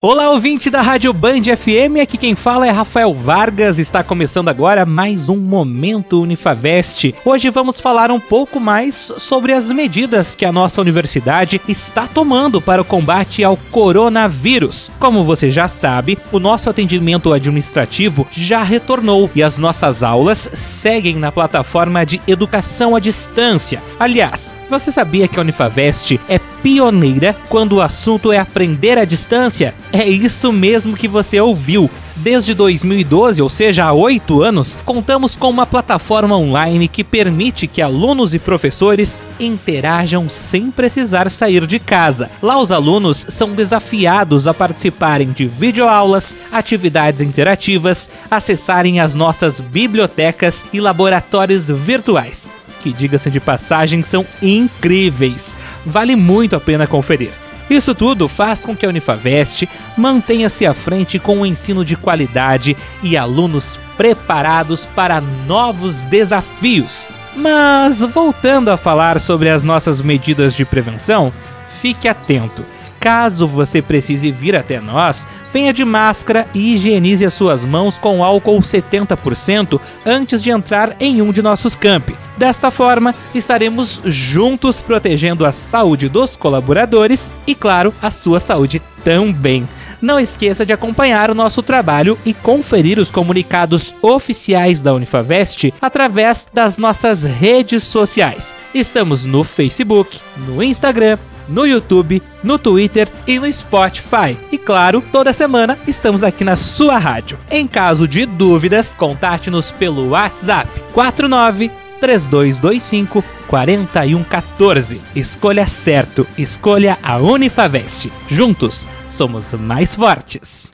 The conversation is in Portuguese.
Olá, ouvinte da Rádio Band FM, aqui quem fala é Rafael Vargas. Está começando agora mais um Momento Unifavest. Hoje vamos falar um pouco mais sobre as medidas que a nossa universidade está tomando para o combate ao coronavírus. Como você já sabe, o nosso atendimento administrativo já retornou e as nossas aulas seguem na plataforma de educação à distância. Aliás, você sabia que a Unifavest é pioneira quando o assunto é aprender à distância? É isso mesmo que você ouviu. Desde 2012, ou seja, há oito anos, contamos com uma plataforma online que permite que alunos e professores interajam sem precisar sair de casa. Lá, os alunos são desafiados a participarem de videoaulas, atividades interativas, acessarem as nossas bibliotecas e laboratórios virtuais que, diga-se de passagem, são incríveis. Vale muito a pena conferir. Isso tudo faz com que a Unifavest mantenha-se à frente com um ensino de qualidade e alunos preparados para novos desafios. Mas voltando a falar sobre as nossas medidas de prevenção, fique atento. Caso você precise vir até nós, venha de máscara e higienize as suas mãos com álcool 70% antes de entrar em um de nossos campi. Desta forma, estaremos juntos protegendo a saúde dos colaboradores e, claro, a sua saúde também. Não esqueça de acompanhar o nosso trabalho e conferir os comunicados oficiais da Unifavest através das nossas redes sociais. Estamos no Facebook, no Instagram, no YouTube, no Twitter e no Spotify. E claro, toda semana estamos aqui na sua rádio. Em caso de dúvidas, contate-nos pelo WhatsApp 49 3225 4114. Escolha certo, escolha a Unifavest. Juntos somos mais fortes.